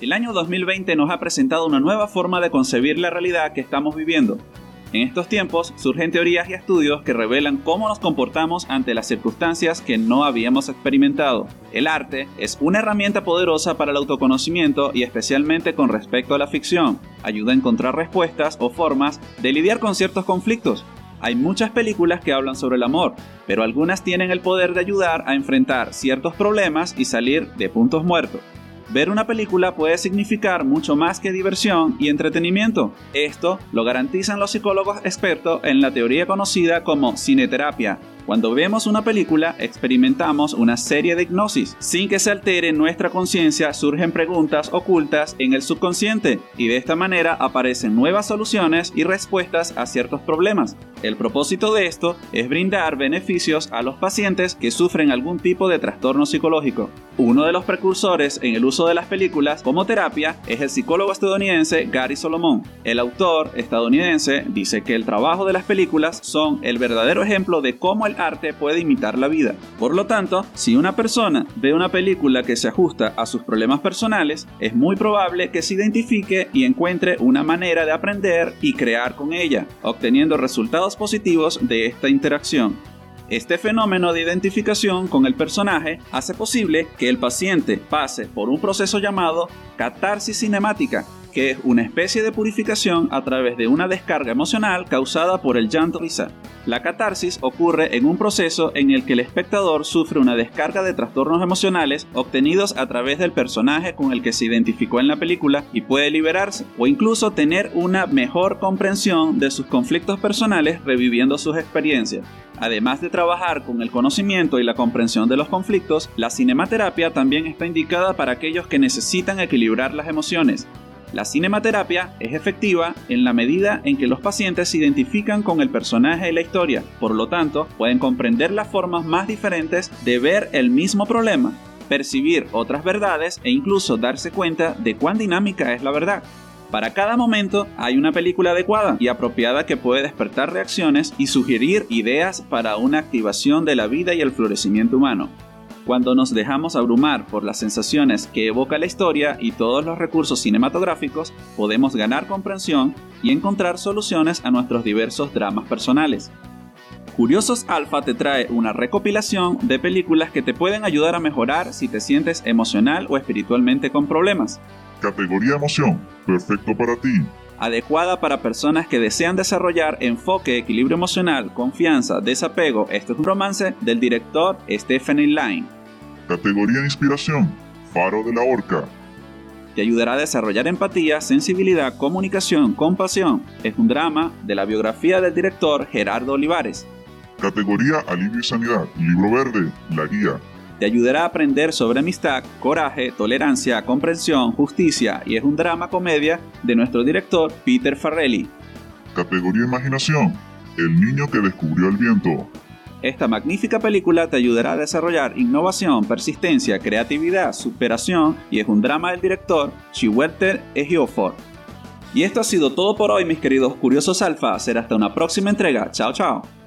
El año 2020 nos ha presentado una nueva forma de concebir la realidad que estamos viviendo. En estos tiempos surgen teorías y estudios que revelan cómo nos comportamos ante las circunstancias que no habíamos experimentado. El arte es una herramienta poderosa para el autoconocimiento y especialmente con respecto a la ficción. Ayuda a encontrar respuestas o formas de lidiar con ciertos conflictos. Hay muchas películas que hablan sobre el amor, pero algunas tienen el poder de ayudar a enfrentar ciertos problemas y salir de puntos muertos. Ver una película puede significar mucho más que diversión y entretenimiento. Esto lo garantizan los psicólogos expertos en la teoría conocida como cineterapia, cuando vemos una película, experimentamos una serie de hipnosis. Sin que se altere nuestra conciencia, surgen preguntas ocultas en el subconsciente y de esta manera aparecen nuevas soluciones y respuestas a ciertos problemas. El propósito de esto es brindar beneficios a los pacientes que sufren algún tipo de trastorno psicológico. Uno de los precursores en el uso de las películas como terapia es el psicólogo estadounidense Gary Solomon. El autor estadounidense dice que el trabajo de las películas son el verdadero ejemplo de cómo el arte puede imitar la vida. Por lo tanto, si una persona ve una película que se ajusta a sus problemas personales, es muy probable que se identifique y encuentre una manera de aprender y crear con ella, obteniendo resultados positivos de esta interacción. Este fenómeno de identificación con el personaje hace posible que el paciente pase por un proceso llamado catarsis cinemática, que es una especie de purificación a través de una descarga emocional causada por el llanto risa. La catarsis ocurre en un proceso en el que el espectador sufre una descarga de trastornos emocionales obtenidos a través del personaje con el que se identificó en la película y puede liberarse o incluso tener una mejor comprensión de sus conflictos personales reviviendo sus experiencias. Además de trabajar con el conocimiento y la comprensión de los conflictos, la cinematerapia también está indicada para aquellos que necesitan equilibrar las emociones, la cinematerapia es efectiva en la medida en que los pacientes se identifican con el personaje y la historia, por lo tanto pueden comprender las formas más diferentes de ver el mismo problema, percibir otras verdades e incluso darse cuenta de cuán dinámica es la verdad. Para cada momento hay una película adecuada y apropiada que puede despertar reacciones y sugerir ideas para una activación de la vida y el florecimiento humano. Cuando nos dejamos abrumar por las sensaciones que evoca la historia y todos los recursos cinematográficos, podemos ganar comprensión y encontrar soluciones a nuestros diversos dramas personales. Curiosos Alpha te trae una recopilación de películas que te pueden ayudar a mejorar si te sientes emocional o espiritualmente con problemas. Categoría emoción, perfecto para ti. Adecuada para personas que desean desarrollar enfoque, equilibrio emocional, confianza, desapego. Este es un romance del director Stephanie Line. Categoría inspiración, faro de la horca. Te ayudará a desarrollar empatía, sensibilidad, comunicación, compasión. Es un drama de la biografía del director Gerardo Olivares. Categoría Alivio y Sanidad, Libro Verde, La Guía. Te ayudará a aprender sobre amistad, coraje, tolerancia, comprensión, justicia y es un drama comedia de nuestro director Peter Farrelly. Categoría Imaginación, El niño que descubrió el viento. Esta magnífica película te ayudará a desarrollar innovación, persistencia, creatividad, superación y es un drama del director Chiwetel Ejiofor. Y esto ha sido todo por hoy mis queridos curiosos alfa, será hasta una próxima entrega, chao chao.